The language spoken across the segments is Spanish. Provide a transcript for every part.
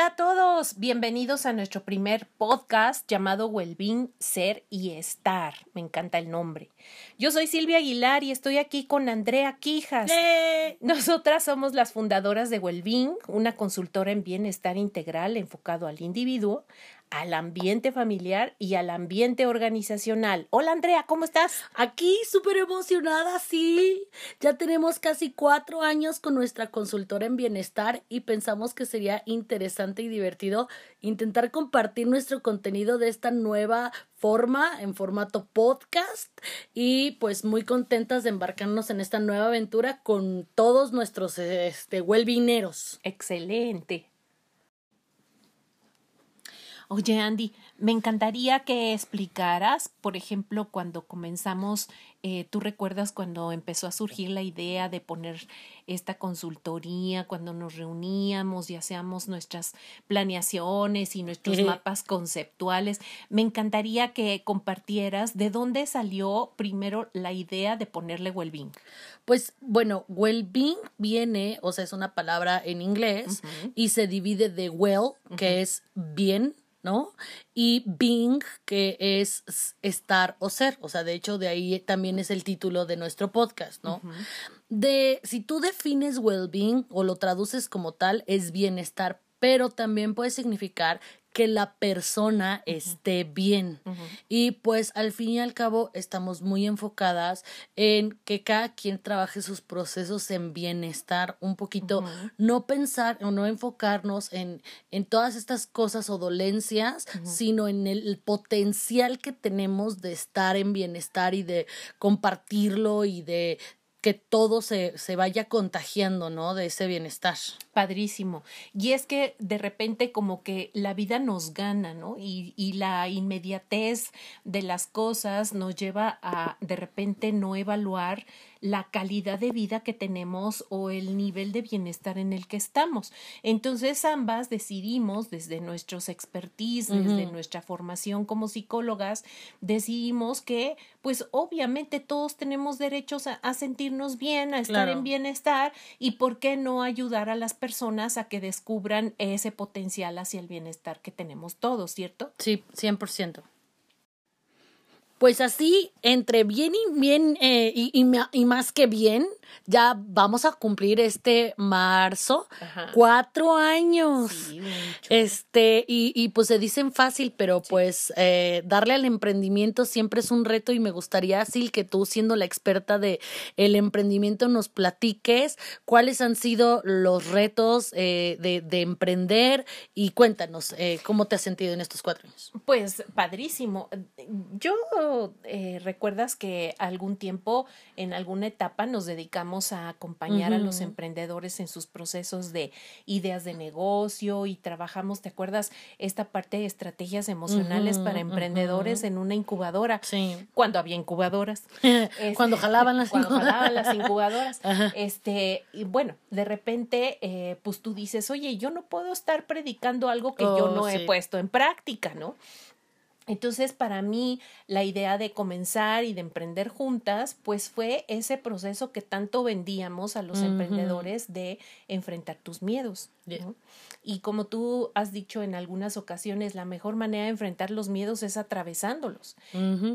Hola a todos, bienvenidos a nuestro primer podcast llamado Wellbeing, Ser y Estar. Me encanta el nombre. Yo soy Silvia Aguilar y estoy aquí con Andrea Quijas. ¡Eh! Nosotras somos las fundadoras de Wellbeing, una consultora en bienestar integral enfocado al individuo, al ambiente familiar y al ambiente organizacional. Hola Andrea, ¿cómo estás? Aquí súper emocionada, sí. Ya tenemos casi cuatro años con nuestra consultora en bienestar y pensamos que sería interesante y divertido intentar compartir nuestro contenido de esta nueva forma en formato podcast y pues muy contentas de embarcarnos en esta nueva aventura con todos nuestros este. Excelente. Oye, Andy, me encantaría que explicaras, por ejemplo, cuando comenzamos, eh, tú recuerdas cuando empezó a surgir la idea de poner esta consultoría, cuando nos reuníamos y hacíamos nuestras planeaciones y nuestros mapas conceptuales. Me encantaría que compartieras de dónde salió primero la idea de ponerle well-being. Pues bueno, well-being viene, o sea, es una palabra en inglés y se divide de well, que es bien, ¿no? Y being, que es estar o ser, o sea, de hecho de ahí también es el título de nuestro podcast, ¿no? De, si tú defines well-being o lo traduces como tal, es bienestar, pero también puede significar que la persona esté bien. Y pues al fin y al cabo estamos muy enfocadas en que cada quien trabaje sus procesos en bienestar, un poquito, no pensar o no enfocarnos en, en todas estas cosas o dolencias, sino en el potencial que tenemos de estar en bienestar y de compartirlo y de que todo se, se vaya contagiando, ¿no? De ese bienestar. Padrísimo. Y es que de repente como que la vida nos gana, ¿no? Y, y la inmediatez de las cosas nos lleva a de repente no evaluar la calidad de vida que tenemos o el nivel de bienestar en el que estamos. Entonces ambas decidimos desde nuestros expertise, desde nuestra formación como psicólogas, decidimos que pues obviamente todos tenemos derechos a, sentirnos bien, a estar en bienestar y por qué no ayudar a las personas a que descubran ese potencial hacia el bienestar que tenemos todos, ¿cierto? Sí, 100%. Pues así, entre bien y bien eh, y, y, más que bien, ya vamos a cumplir este marzo cuatro años. este, y, y, pues se dicen fácil, pero pues eh, darle al emprendimiento siempre es un reto y me gustaría, Sil, que tú siendo la experta de el emprendimiento nos platiques cuáles han sido los retos eh, de, de, emprender y cuéntanos cómo te has sentido en estos cuatro años. Pues padrísimo. Yo eh, recuerdas que algún tiempo, en alguna etapa, nos dedicamos a acompañar a los emprendedores en sus procesos de ideas de negocio y trabajamos, ¿te acuerdas? Esta parte de estrategias emocionales para emprendedores en una incubadora. Sí. Cuando había incubadoras. cuando este, jalaban las cuando jalaban las incubadoras. Este, y bueno, de repente, eh, pues tú dices, oye, yo no puedo estar predicando algo que yo oh, no he puesto en práctica, ¿no? Entonces, para mí, la idea de comenzar y de emprender juntas, pues fue ese proceso que tanto vendíamos a los emprendedores de enfrentar tus miedos. Y como tú has dicho en algunas ocasiones, la mejor manera de enfrentar los miedos es atravesándolos.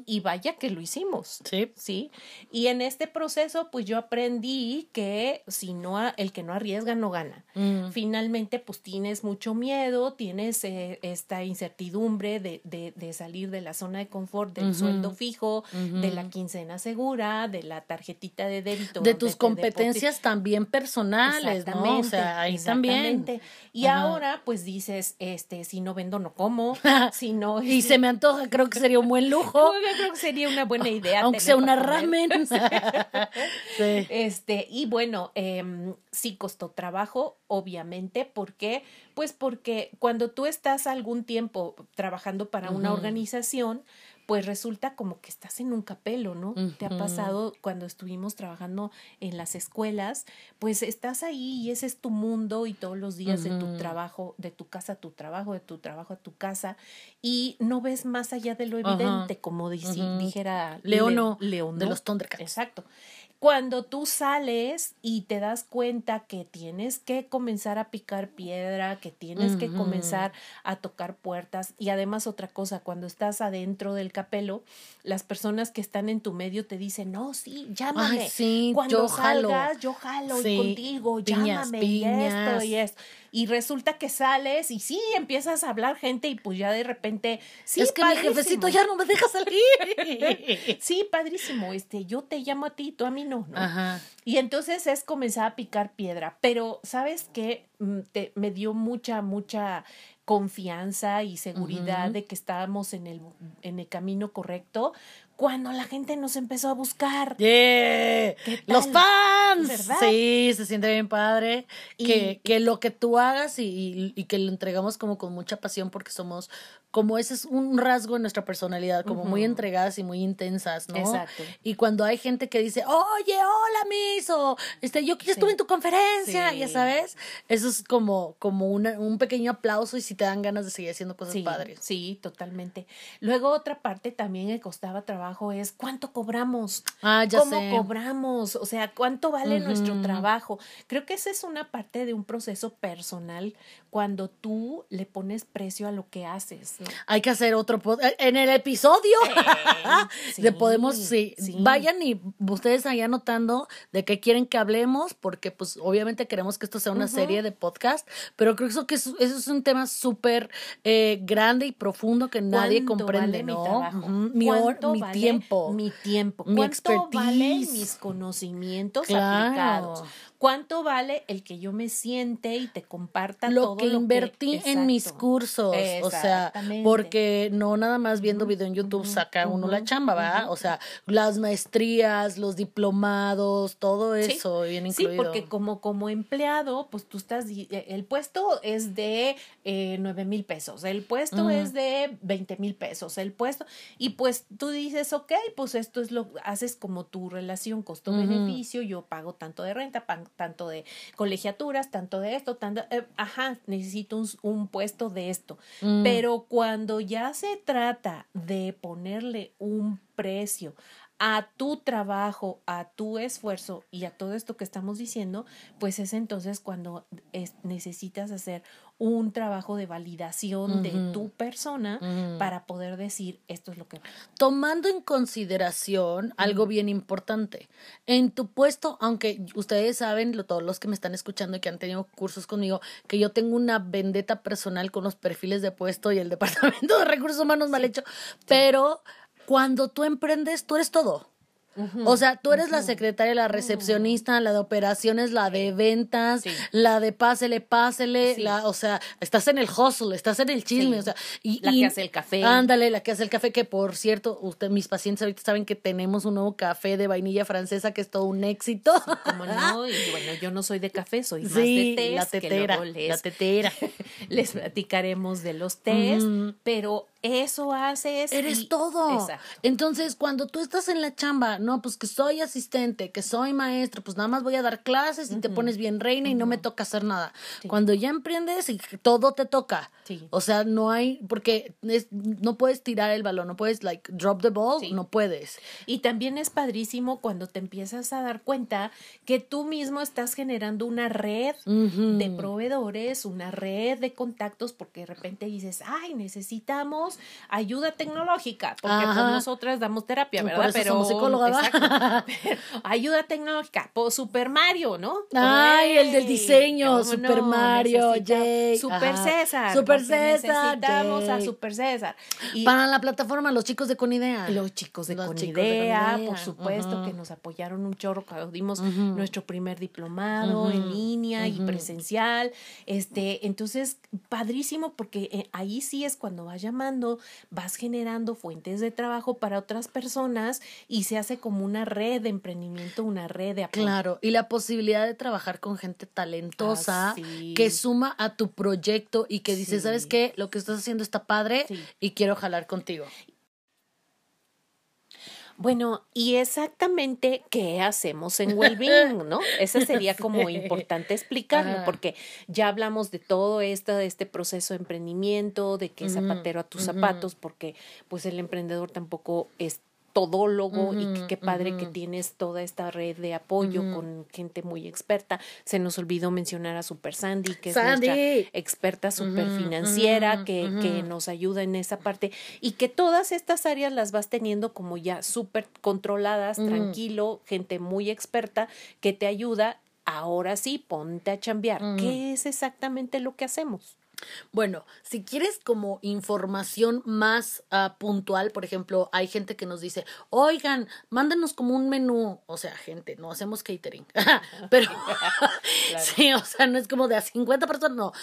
Y vaya que lo hicimos. Sí. Sí. Y en este proceso, pues yo aprendí que si no, el que no arriesga no gana. Finalmente, pues tienes mucho miedo, tienes eh, esta incertidumbre de, de, de, salir de la zona de confort, del sueldo fijo, de la quincena segura, de la tarjetita de débito. De tus competencias también personales, ¿no? O sea, ahí también. Y ahora, pues dices, este, si no vendo, no como. si no. y se me antoja, creo que sería un buen lujo. creo que sería una buena idea. Aunque sea una ramen. Este, y bueno, eh, sí costó trabajo, obviamente. ¿Por qué? Pues porque cuando tú estás algún tiempo trabajando para una organización, pues resulta como que estás en un capelo, ¿no? Te ha pasado cuando estuvimos trabajando en las escuelas, pues estás ahí y ese es tu mundo y todos los días de tu trabajo, de tu casa a tu trabajo, de tu trabajo a tu casa y no ves más allá de lo evidente, como dijera León, León de los Thundercats. Exacto cuando tú sales y te das cuenta que tienes que comenzar a picar piedra, que tienes que comenzar a tocar puertas y además otra cosa, cuando estás adentro del capelo, las personas que están en tu medio te dicen, no, sí, llámame. sí, cuando yo jalo. salgas, yo jalo Sí, y contigo, piñas, llámame y esto y esto. Y resulta que sales y sí, empiezas a hablar gente y pues ya de repente, sí, es que mi jefecito padrísimo. ya no me deja salir. Sí, padrísimo, este, yo te llamo a ti, tú a mí no, ¿no? Ajá. Y entonces es comenzar a picar piedra, pero ¿sabes qué? Mm, te- me dio mucha, mucha confianza y seguridad de que estábamos en el, en el camino correcto cuando la gente nos empezó a buscar. Yeah. ¿Qué Los fans. ¿Verdad? Sí, se siente bien padre. Y- que, que lo que tú hagas y, y- y que lo entregamos como con mucha pasión porque somos, como ese es un rasgo en nuestra personalidad, como muy Ujú. entregadas y muy intensas, ¿no? Exacto. Y cuando hay gente que dice, oye, hola, Miss, o este, yo ya estuve Sí. en tu conferencia, Sí. ya sabes, eso es como, como una- un pequeño aplauso y si te dan ganas de seguir haciendo cosas Sí, padres. sí, totalmente. Luego otra parte también que costaba trabajo es cuánto cobramos. Ah, ya ¿Cómo sé. cobramos? O sea, ¿cuánto vale nuestro trabajo? Creo que esa es una parte de un proceso personal cuando tú le pones precio a lo que haces. ¿no? Hay que hacer otro eh, en el episodio. sí, Le podemos, sí, sí. vayan y ustedes ahí anotando de qué quieren que hablemos, porque pues obviamente queremos que esto sea una serie de podcast, pero creo que eso, que es, eso es un tema súper eh, grande y profundo que nadie ¿Cuánto comprende, vale mi trabajo? Mi, hor- ¿Cuánto mi vale tiempo. Mi tiempo. mi ¿Cuánto valen expertise? mis conocimientos Claro. aplicados? ¿Cuánto vale el que yo me siente y te comparta lo todo que lo invertí en mis cursos, o sea, porque no nada más viendo video en YouTube saca uno la chamba, ¿verdad? O sea, las maestrías, los diplomados, todo Sí, eso bien Sí, incluido. porque como, como empleado, pues tú estás, eh, el puesto es de eh, nueve mil pesos, el puesto es de 20 mil pesos, el puesto, y pues tú dices, ok, pues esto es lo, haces como tu relación costo-beneficio, yo pago tanto de renta, tanto de colegiaturas, tanto de esto, tanto, eh, ajá, necesito un, un puesto de esto, Mm. pero cuando ya se trata de ponerle un precio a tu trabajo, a tu esfuerzo y a todo esto que estamos diciendo, pues es entonces cuando es- necesitas hacer un trabajo de validación de tu persona para poder decir esto es lo que tomando en consideración algo bien importante. En tu puesto, aunque ustedes saben, lo- todos los que me están escuchando y que han tenido cursos conmigo, que yo tengo una vendetta personal con los perfiles de puesto y el departamento de recursos humanos mal hecho, pero cuando tú emprendes, tú eres todo. O sea, tú eres la secretaria, la recepcionista, la de operaciones, la de ventas, Sí. la de pásele, pásele, Sí. la, o sea, estás en el hustle, estás en el chisme, Sí. o sea, y, La y- que hace el café. Ándale, la que hace el café, que por cierto, usted, mis pacientes ahorita saben que tenemos un nuevo café de vainilla francesa que es todo un éxito. como no y bueno yo no soy de café soy más de tés la que tetera, les, la tetera. les platicaremos de los tés pero eso haces Eres y- todo. Exacto. Entonces, cuando tú estás en la chamba, no, pues que soy asistente, que soy maestro, pues nada más voy a dar clases y te pones bien reina y no me toca hacer nada. Sí. Cuando ya emprendes y todo te toca. Sí. O sea, no hay, porque es- no puedes tirar el balón, no puedes, like, drop the ball, Sí. no puedes. Y también es padrísimo cuando te empiezas a dar cuenta que tú mismo estás generando una red de proveedores, una red de contactos, porque de repente dices, ay, necesitamos ayuda tecnológica, porque pues, nosotras damos terapia, Por ¿verdad? eso somos psicólogas, ¿va? Pero, ayuda tecnológica, por Super Mario, ¿no? Ay, el del diseño, ¿cómo Super no? Mario, yay, Super ajá. César. Super César, Necesitamos a. Super César. Y Para la plataforma, los chicos de Conidea. los chicos de Los Conidea, chicos de Conidea, por supuesto, que nos apoyaron un chorro cuando dimos nuestro primer diplomado en línea y presencial. Este, entonces, padrísimo, porque eh, ahí sí es cuando vas llamando, vas generando fuentes de trabajo para otras personas y se hace como una red de emprendimiento, una red de apoyo. Claro, y la posibilidad de trabajar con gente talentosa Ah, sí. que suma a tu proyecto y que dice, Sí. ¿sabes qué? Lo que estás haciendo está padre Sí. y quiero jalar contigo. Bueno, y exactamente qué hacemos en Wellbeing, ¿no? Eso sería como Sí. importante explicarlo, porque ya hablamos de todo esto, de este proceso de emprendimiento, de que zapatero a tus zapatos, porque pues el emprendedor tampoco es todólogo y qué padre que tienes toda esta red de apoyo con gente muy experta. Se nos olvidó mencionar a Super Sandy, que es nuestra experta super financiera, que, que nos ayuda en esa parte y que todas estas áreas las vas teniendo como ya súper controladas, tranquilo, gente muy experta que te ayuda. Ahora sí, ponte a chambear. ¿Qué es exactamente lo que hacemos? Bueno, si quieres como información más uh, puntual, por ejemplo, hay gente que nos dice, oigan, mándenos como un menú, o sea, gente, no hacemos catering, pero sí, o sea, no es como de a 50 personas, no.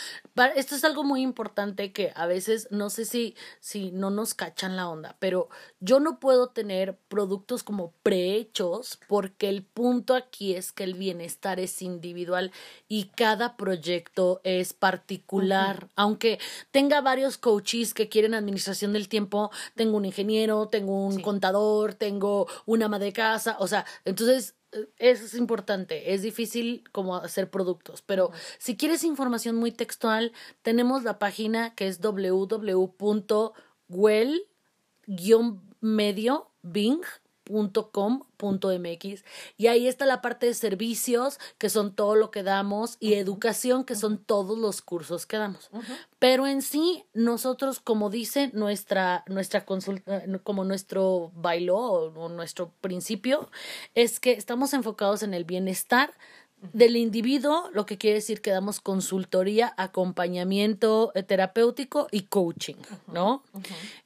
Esto es algo muy importante que a veces no sé si, si no nos cachan la onda, pero yo no puedo tener productos como prehechos porque el punto aquí es que el bienestar es individual y cada proyecto es particular aunque tenga varios coaches que quieren administración del tiempo, tengo un ingeniero, tengo un contador, tengo una ama de casa, o sea, entonces eh, eso es importante, es difícil como hacer productos, pero si quieres información muy textual, tenemos la página que es www.well-medio-bing .com.mx y ahí está la parte de servicios que son todo lo que damos y educación que son todos los cursos que damos. Pero en sí nosotros como dice nuestra nuestra consulta como nuestro bailo o nuestro principio es que estamos enfocados en el bienestar del individuo, lo que quiere decir que damos consultoría, acompañamiento eh, terapéutico y coaching, ¿no?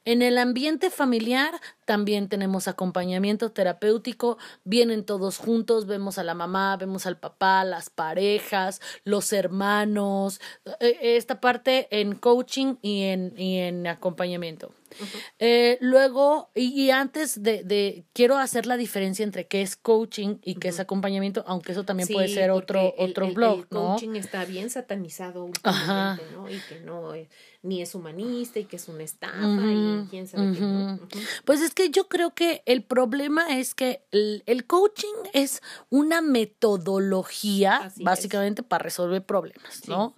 En el ambiente familiar también tenemos acompañamiento terapéutico, vienen todos juntos, vemos a la mamá, vemos al papá, las parejas, los hermanos, eh, esta parte en coaching y en, y en acompañamiento. Eh, luego, y, antes de, de, quiero hacer la diferencia entre qué es coaching y qué es acompañamiento, aunque eso también puede ser otro, otro blog, el coaching está bien satanizado últimamente, ¿no? Y que no, ni es humanista y que es una estafa y quién sabe qué. No. Pues es que yo creo que el problema es que el, el coaching es una metodología básicamente para resolver problemas, ¿no?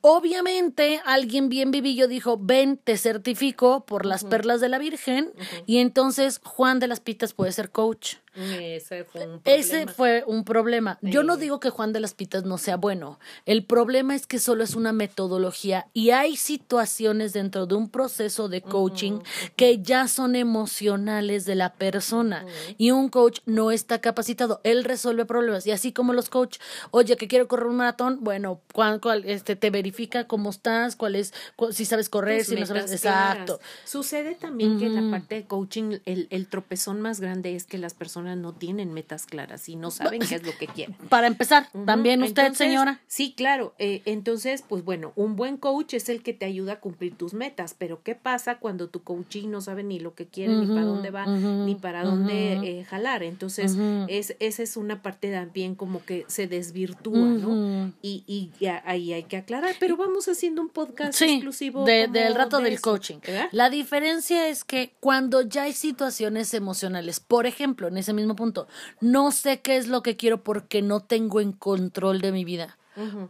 Obviamente alguien bien vivillo dijo, ven, te certifico por las perlas de la Virgen y entonces Juan de las Pitas puede ser coach. Ese fue un problema. Ese fue un problema. Yo no digo que Juan de las Pitas no sea bueno. El problema es que solo es una metodología y hay situaciones dentro de un proceso de coaching que ya son emocionales de la persona y un coach no está capacitado. Él resuelve problemas y así como los coach, oye, que quiero correr un maratón, bueno, ¿cuál, cuál este te verifica cómo estás, cuál es si sabes correr, si no sabes exacto. Sucede también que en la parte de coaching el, el tropezón más grande es que las personas no tienen metas claras y no saben qué es lo que quieren. Para empezar, también usted, señora. Sí, claro. Eh, entonces, pues bueno, un buen coach es el que te ayuda a cumplir tus metas, pero ¿qué pasa cuando tu coaching no sabe ni lo que quiere, ni para dónde va, ni para dónde eh, jalar? Entonces, es, esa es una parte también como que se desvirtúa, ¿no? Y, y, ahí hay que aclarar, pero vamos haciendo un podcast exclusivo. del rato del coaching. La diferencia es que cuando ya hay situaciones emocionales, por ejemplo, en ese mismo punto. No sé qué es lo que quiero porque no tengo en control de mi vida.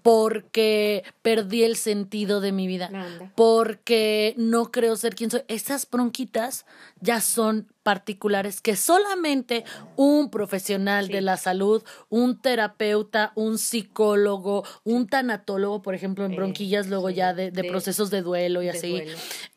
Porque perdí el sentido de mi vida. Porque no creo ser quien soy. Esas bronquitas ya son particulares que solamente un profesional de la salud, un terapeuta, un psicólogo, un tanatólogo, por ejemplo, en bronquillas, luego ya de, procesos de duelo y así,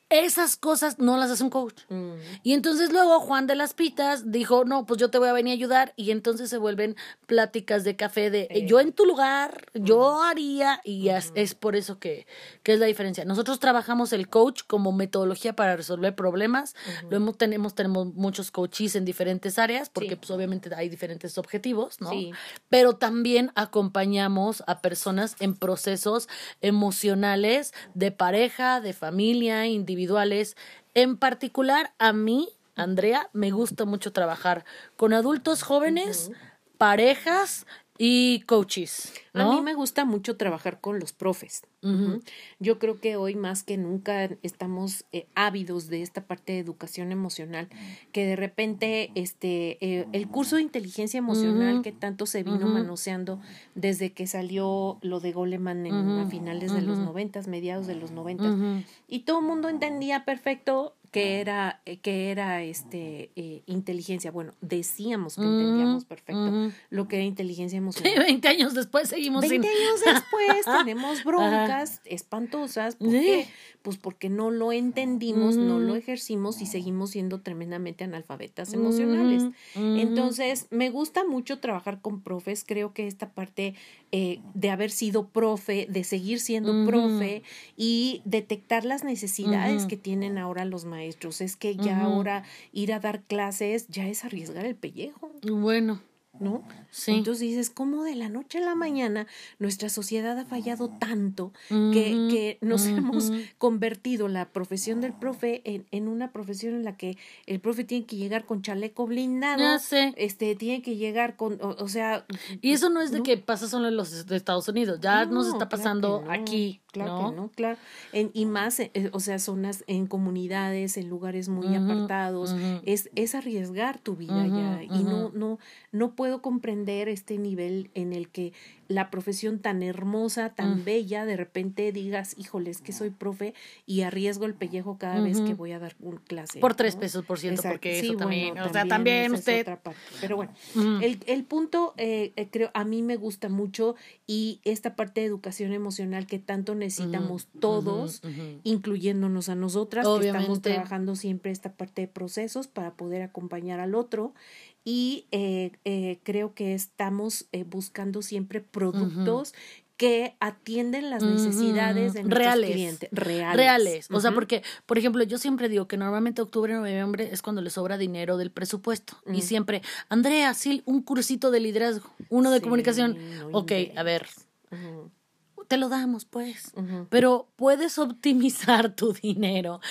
esas cosas no las hace un coach. Mm. Y entonces luego Juan de las Pitas dijo, no, pues yo te voy a venir a ayudar. Y entonces se vuelven pláticas de café de eh, yo en tu lugar, yo haría. Y es, por eso que, que, es la diferencia. Nosotros trabajamos el coach como metodología para resolver problemas. Lo hemos, tenemos, tenemos muchos coaches en diferentes áreas, porque pues obviamente hay diferentes objetivos, ¿no? Pero también acompañamos a personas en procesos emocionales de pareja, de familia, individual individuales. En particular, a mí, Andrea, me gusta mucho trabajar con adultos jóvenes, parejas y coaches. A mí me gusta mucho trabajar con los profes. Yo creo que hoy más que nunca estamos eh, ávidos de esta parte de educación emocional, que de repente este eh, el curso de inteligencia emocional que tanto se vino manoseando desde que salió lo de Goleman en a finales de los noventas, mediados de los noventas, y todo el mundo entendía perfecto que era, eh, que era este eh, inteligencia. Bueno, decíamos que entendíamos perfecto lo que era inteligencia emocional. 20 años después seguimos 20 años después tenemos broncas espantosas. ¿Por qué? Pues porque no lo entendimos, no lo ejercimos y seguimos siendo tremendamente analfabetas emocionales. Entonces, me gusta mucho trabajar con profes. Creo que esta parte eh, de haber sido profe, de seguir siendo profe y detectar las necesidades que tienen ahora los maestros es que ya ahora ir a dar clases ya es arriesgar el pellejo. Bueno. ¿no? Sí. Entonces dices, ¿cómo de la noche a la mañana nuestra sociedad ha fallado tanto que, que, nos hemos convertido la profesión del profe en, en, una profesión en la que el profe tiene que llegar con chaleco blindado, ya sé. este, tiene que llegar con, o, sea... Y eso no es de que pasa solo en los Estados Unidos, ya nos está pasando aquí. Claro que no, claro. En, y más, eh, o sea, zonas en comunidades, en lugares muy apartados, es, es arriesgar tu vida ya. Y no, no, no puedo comprender este nivel en el que la profesión tan hermosa, tan mm. bella, de repente digas, híjole, es que soy profe y arriesgo el pellejo cada vez que voy a dar un clase. Por tres pesos por ciento, porque eso también, o sea, también usted... Pero bueno, el, el, punto, eh, eh, creo, a mí me gusta mucho y esta parte de educación emocional que tanto necesitamos todos, incluyéndonos a nosotras, que estamos trabajando siempre esta parte de procesos para poder acompañar al otro y eh, eh, creo que estamos eh, buscando siempre productos que atienden las necesidades de nuestros reales, clientes. Reales. Reales. O sea, porque, por ejemplo, yo siempre digo que normalmente octubre, noviembre es cuando le sobra dinero del presupuesto. Y siempre, Andrea, sí, un cursito de liderazgo, uno de comunicación. ok, a ver te lo damos, pues. Pero puedes optimizar tu dinero.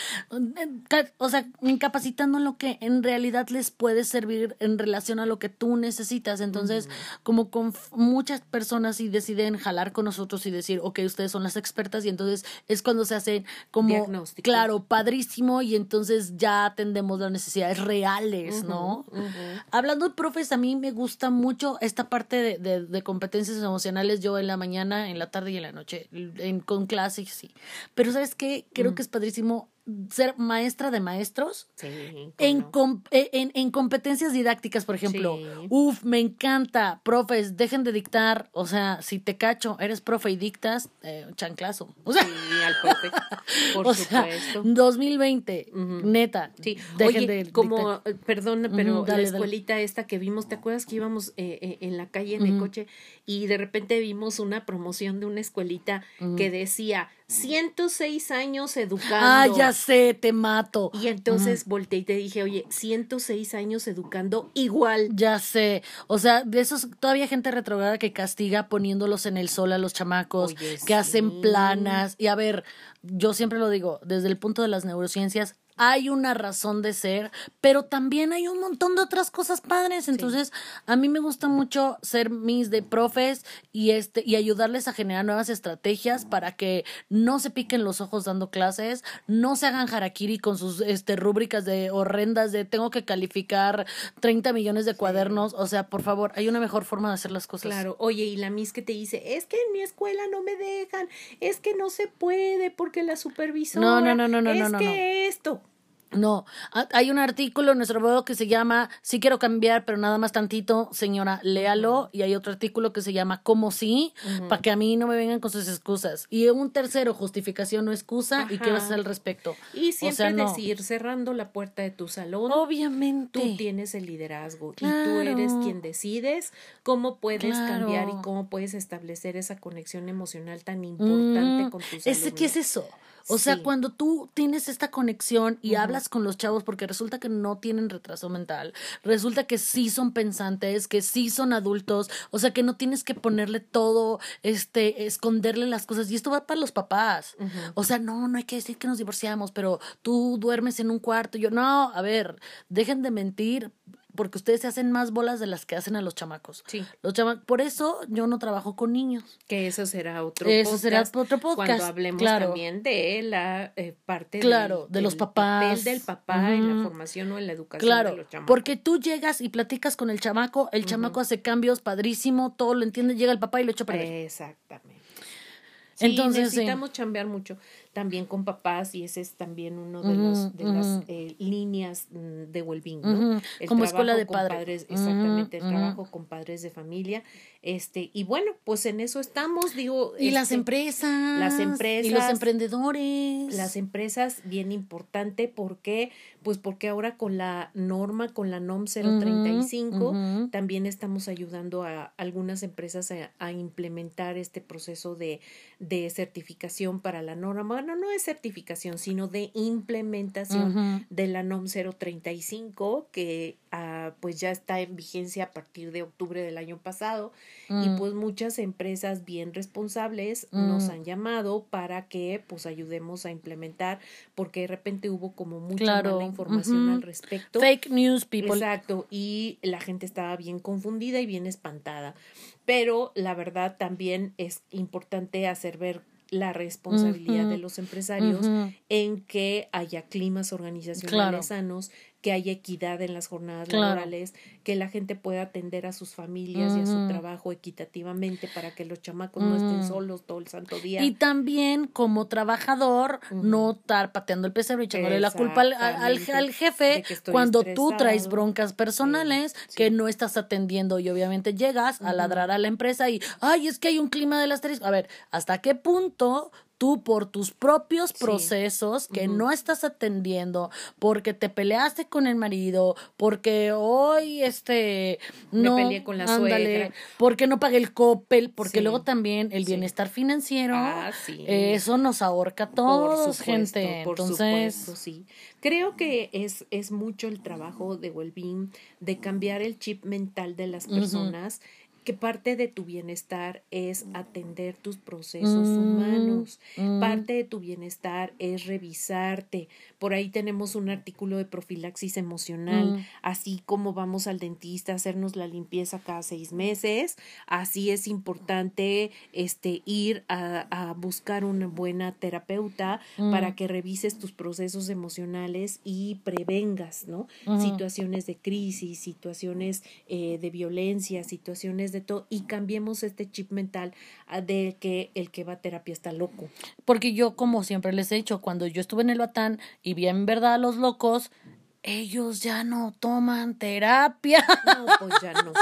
O sea, incapacitando lo que en realidad les puede servir en relación a lo que tú necesitas. Entonces, como con muchas personas y deciden jalar con nosotros y decir, ok, ustedes son las expertas, y entonces es cuando se hace como, claro, padrísimo, y entonces ya atendemos las necesidades reales, ¿no? Hablando de profes, a mí me gusta mucho esta parte de, de, de competencias emocionales. Yo en la mañana, en la tarde y en la noche, en, con clases, sí. Pero ¿sabes qué? Creo que es padrísimo ser maestra de maestros en, e, en, en, competencias didácticas, por ejemplo. Uf, me encanta. Profes, dejen de dictar. O sea, si te cacho, eres profe y dictas, eh, chanclazo. O sea, sí, al profe. Por o supuesto. 2020, neta. Sí, dejen de como, eh, perdón, pero la escuelita esta que vimos, ¿te acuerdas que íbamos eh, en la calle en el coche y de repente vimos una promoción de una escuelita que decía 106 años educando. Ah, ya sé, te mato. Y entonces volteé y te dije, oye, 106 años educando igual. Ya sé. O sea, de esos, todavía gente retrograda que castiga poniéndolos en el sol a los chamacos, que hacen planas. Y a ver, yo siempre lo digo, desde el punto de las neurociencias, hay una razón de ser, pero también hay un montón de otras cosas padres. Entonces, a mí me gusta mucho ser mis de profes y este y ayudarles a generar nuevas estrategias para que no se piquen los ojos dando clases, no se hagan harakiri con sus este rúbricas de horrendas de tengo que calificar 30 millones de cuadernos, o sea, por favor, hay una mejor forma de hacer las cosas. Claro, oye, y la mis que te dice, "Es que en mi escuela no me dejan, es que no se puede porque la supervisora No, no, no, no, no, es no, no, que esto no, hay un artículo en nuestro blog que se llama Sí quiero cambiar, pero nada más tantito, señora, léalo. Y hay otro artículo que se llama Como sí, para que a mí no me vengan con sus excusas. Y un tercero, justificación o excusa, y qué vas a hacer al respecto. Y siempre decir, cerrando la puerta de tu salón. Obviamente. Tú tienes el liderazgo y tú eres quien decides cómo puedes cambiar y cómo puedes establecer esa conexión emocional tan importante mm, con tus alumnos. ¿Qué es eso? O sea, cuando tú tienes esta conexión y hablas con los chavos, porque resulta que no tienen retraso mental, resulta que sí son pensantes, que sí son adultos, o sea, que no tienes que ponerle todo, este, esconderle las cosas. Y esto va para los papás. O sea, no, no hay que decir que nos divorciamos, pero tú duermes en un cuarto. Yo, no, a ver, dejen de mentir porque ustedes se hacen más bolas de las que hacen a los chamacos. Sí. Los por eso yo no trabajo con niños. Que eso será otro eso será otro podcast. Cuando hablemos también de la eh, parte claro, de los papás. del papá en la formación o en la educación claro, de los chamacos. Porque tú llegas y platicas con el chamaco, el chamaco hace cambios padrísimo, todo lo entiende, llega el papá y lo echa para Exactamente. Entonces, necesitamos chambear mucho también con papás y ese es también uno de, los, de las eh, líneas mm, de well-being, ¿no? Como escuela de padres. exactamente, el trabajo con padres de familia. Este, y bueno, pues en eso estamos, digo. Y las este, empresas. Las empresas. Y los emprendedores. Las empresas, bien importante, porque pues porque ahora con la norma, con la NOM 035, también estamos ayudando a algunas empresas a, implementar este proceso de, de, certificación para la norma. Bueno, no es certificación, sino de implementación de la NOM 035, que ah, pues ya está en vigencia a partir de octubre del año pasado. Y mm. pues muchas empresas bien responsables nos mm. han llamado para que pues ayudemos a implementar, porque de repente hubo como mucha mala información al respecto. Fake news, people. Exacto, y la gente estaba bien confundida y bien espantada. Pero la verdad también es importante hacer ver la responsabilidad de los empresarios en que haya climas organizacionales sanos, que haya equidad en las jornadas laborales, que la gente pueda atender a sus familias y a su trabajo equitativamente para que los chamacos no estén solos todo el santo día. Y también como trabajador, no estar pateando el pesebre y echándole la culpa al, al, jefe cuando tú traes broncas personales que no estás atendiendo y obviamente llegas a ladrar a la empresa y, ay, es que hay un clima de las tres. A ver, ¿hasta qué punto tú por tus propios procesos que no estás atendiendo, porque te peleaste con el marido, porque hoy este no Me peleé con la suegra, porque no pagué el copel, porque luego también el bienestar financiero, ah, eso nos ahorca a todos, gente. Entonces, sí. Creo que es, es mucho el trabajo de Wellbeing de cambiar el chip mental de las personas que parte de tu bienestar es atender tus procesos mm, humanos, mm. parte de tu bienestar es revisarte. Por ahí tenemos un artículo de profilaxis emocional, mm. así como vamos al dentista a hacernos la limpieza cada seis meses, así es importante este ir a, a buscar una buena terapeuta para que revises tus procesos emocionales y prevengas, ¿no? Situaciones de crisis, situaciones eh, de violencia, situaciones de todo y cambiemos este chip mental ah, de que el que va a terapia está loco. Porque yo, como siempre les he dicho, cuando yo estuve en el Batán y vi en verdad a los locos, ellos ya no toman terapia. No, pues ya no.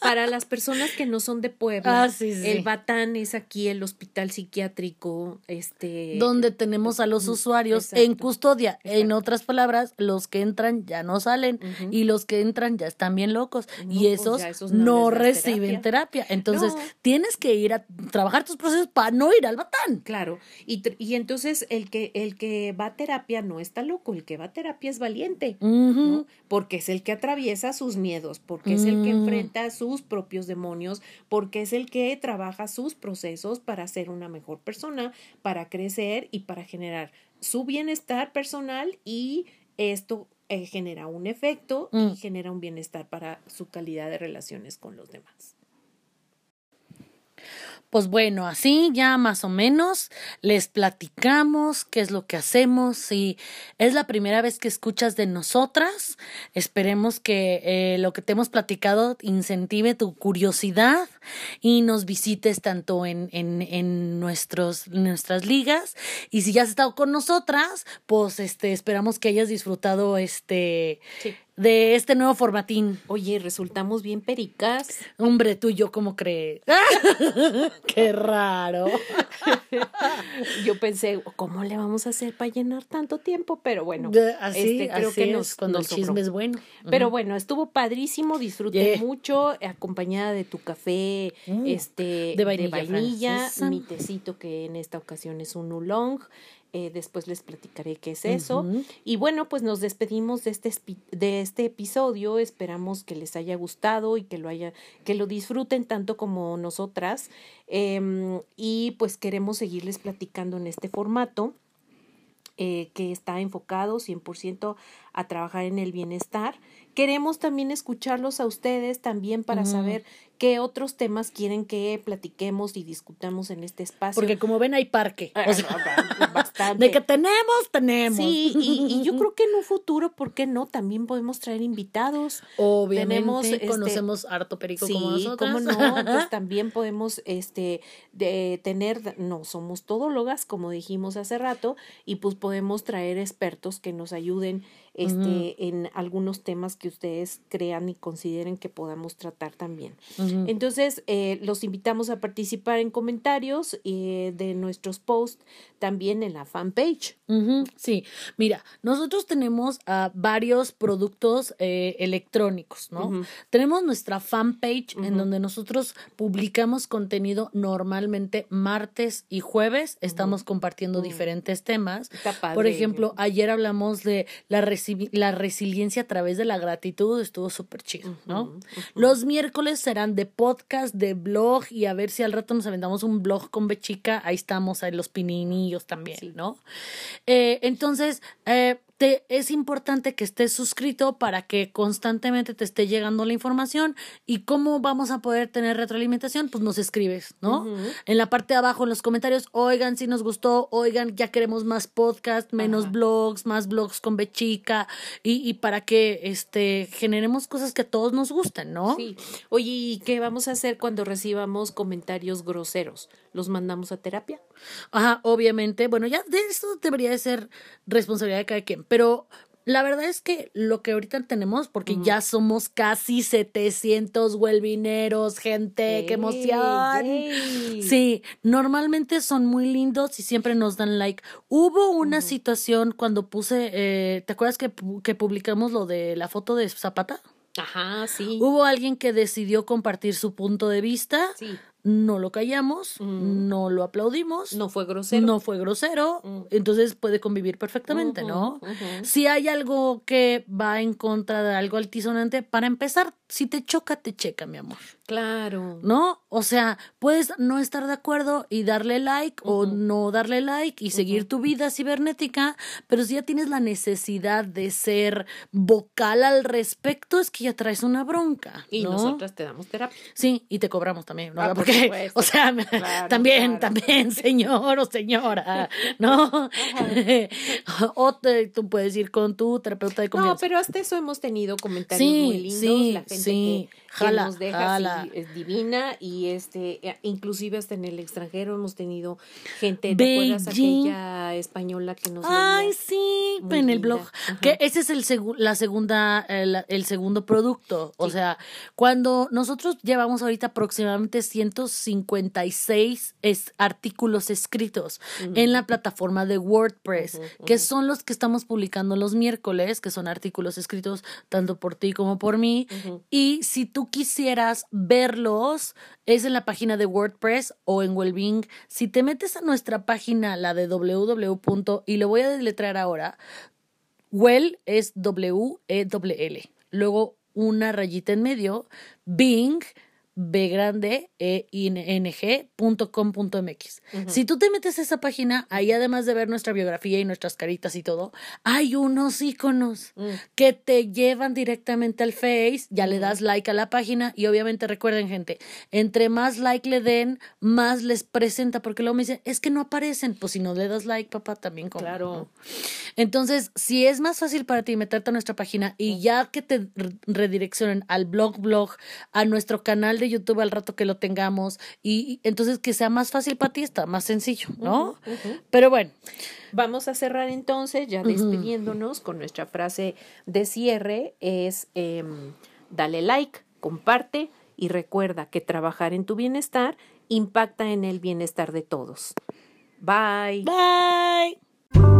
Para las personas que no son de Puebla, ah, el Batán es aquí el hospital psiquiátrico, este donde tenemos a los usuarios en custodia. En otras palabras, los que entran ya no salen y los que entran ya están bien locos y pues esos, no, reciben terapia. Entonces, tienes que ir a trabajar tus procesos para no ir al Batán. Claro. Y, y entonces el que el que va a terapia no está loco, el que va a terapia es valiente, Porque es el que atraviesa sus miedos, porque es el que mm. enfrenta sus propios demonios, porque es el que trabaja sus procesos para ser una mejor persona, para crecer y para generar su bienestar personal y esto eh, genera un efecto y mm. genera un bienestar para su calidad de relaciones con los demás. Pues bueno, así ya más o menos les platicamos qué es lo que hacemos. Si es la primera vez que escuchas de nosotras, esperemos que eh, lo que te hemos platicado incentive tu curiosidad y nos visites tanto en, en, en nuestros, nuestras ligas. Y si ya has estado con nosotras, pues este, esperamos que hayas disfrutado este de este nuevo formatín. Oye, resultamos bien pericas. Hombre, tú y yo, ¿cómo crees? Qué raro. yo pensé, ¿cómo le vamos a hacer para llenar tanto tiempo? Pero bueno, así, este, creo que nos, cuando el chisme es bueno. Pero bueno, estuvo padrísimo, disfruté mucho, acompañada de tu café mm, este, de vainilla, mi tecito que en esta ocasión es un oolong. Eh, después les platicaré qué es eso. Y bueno, pues nos despedimos de este, de este episodio. Esperamos que les haya gustado y que lo, haya, que lo disfruten tanto como nosotras. Em, y pues queremos seguirles platicando en este formato. Eh, que está enfocado 100% a trabajar en el bienestar. Queremos también escucharlos a ustedes también para saber qué otros temas quieren que platiquemos y discutamos en este espacio. Porque como ven hay parque. Ah, O sea, bastante. de que tenemos, tenemos. Sí, y, y yo creo que en un futuro, ¿por qué no? También podemos traer invitados. Obviamente tenemos, este, conocemos harto perico sí, como nosotros. cómo no, entonces también podemos este de tener no somos todólogas como dijimos hace rato y pues podemos traer expertos que nos ayuden este en algunos temas que ustedes crean y consideren que podamos tratar también. Entonces, eh, los invitamos a participar en comentarios eh, de nuestros posts también en la fanpage. Ujú, Sí, mira, nosotros tenemos ah, varios productos eh, electrónicos, ¿no? Tenemos nuestra fanpage en donde nosotros publicamos contenido normalmente martes y jueves. Estamos compartiendo diferentes temas. Por ejemplo, ayer hablamos de la, resi- la resiliencia a través de la gratitud, estuvo súper chido, ¿no? Los miércoles serán de podcast, de blog y a ver si al rato nos aventamos un blog con Bechica, ahí estamos, ahí los pininillos también, ¿no? Eh, entonces, eh, te, es importante que estés suscrito para que constantemente te esté llegando la información. ¿Y cómo vamos a poder tener retroalimentación? Pues nos escribes, ¿no? En la parte de abajo, en los comentarios, oigan si nos gustó, oigan, ya queremos más podcast, menos blogs, más blogs con Bechica, y, y para que este generemos cosas que a todos nos gusten, ¿no? Sí. Oye, ¿y qué vamos a hacer cuando recibamos comentarios groseros? ¿Los mandamos a terapia? Ajá, obviamente. Bueno, ya de eso debería de ser responsabilidad de cada quien. Pero la verdad es que lo que ahorita tenemos, porque ya somos casi 700 huelvineros, gente, qué emoción. Sí, normalmente son muy lindos y siempre nos dan like. Hubo una situación cuando puse, eh, ¿te acuerdas que, que publicamos lo de la foto de Zapata? Ajá, sí. Hubo alguien que decidió compartir su punto de vista. Sí. No lo callamos, no lo aplaudimos. No fue grosero. No fue grosero, entonces puede convivir perfectamente, ¿no? Si hay algo que va en contra de algo altisonante, para empezar, si te choca, te checa, mi amor. Claro. ¿No? O sea, puedes no estar de acuerdo y darle like o no darle like y seguir tu vida cibernética, pero si ya tienes la necesidad de ser vocal al respecto, es que ya traes una bronca. Y ¿no? nosotras te damos terapia. Sí, y te cobramos también, ¿no? Ah, por Porque, o sea, Claro, también, claro. también, señor o señora, ¿no? o te- tú puedes ir con tu terapeuta de No, confianza. pero hasta eso hemos tenido comentarios Sí, muy lindos. sí, la gente sí. que, nos deja jala. Es divina y este, eh, inclusive hasta en el extranjero hemos tenido gente, ¿te acuerdas aquella española que nos Ay, leía? sí, Muy en el blog. Que ese es el segu- la segunda, el, el segundo producto. O sea, cuando nosotros llevamos ahorita aproximadamente 156 es- artículos escritos en la plataforma de WordPress, que son los que estamos publicando los miércoles, que son artículos escritos tanto por ti como por mí. Y si tú quisieras verlos, es en la página de WordPress o en Wellbeing. Si te metes a nuestra página, la de www. y lo voy a deletrear ahora, Well es W-E-L-L. Luego una rayita en medio, Bing, B grande, E N G punto com punto MX. Si tú te metes a esa página, ahí además de ver nuestra biografía y nuestras caritas y todo, hay unos iconos que te llevan directamente al Face, ya le das like a la página y obviamente recuerden gente, entre más like le den, más les presenta, porque luego me dicen, es que no aparecen, pues si no le das like, papá, también como. Claro. Entonces, si es más fácil para ti meterte a nuestra página y ya que te re- redireccionen al blog blog, a nuestro canal de YouTube al rato que lo tengamos, y, y entonces que sea más fácil para ti, está más sencillo, ¿no? Pero bueno, Vamos a cerrar entonces, ya despidiéndonos con nuestra frase de cierre, es em, dale like, comparte y recuerda que trabajar en tu bienestar impacta en el bienestar de todos. Bye. bye.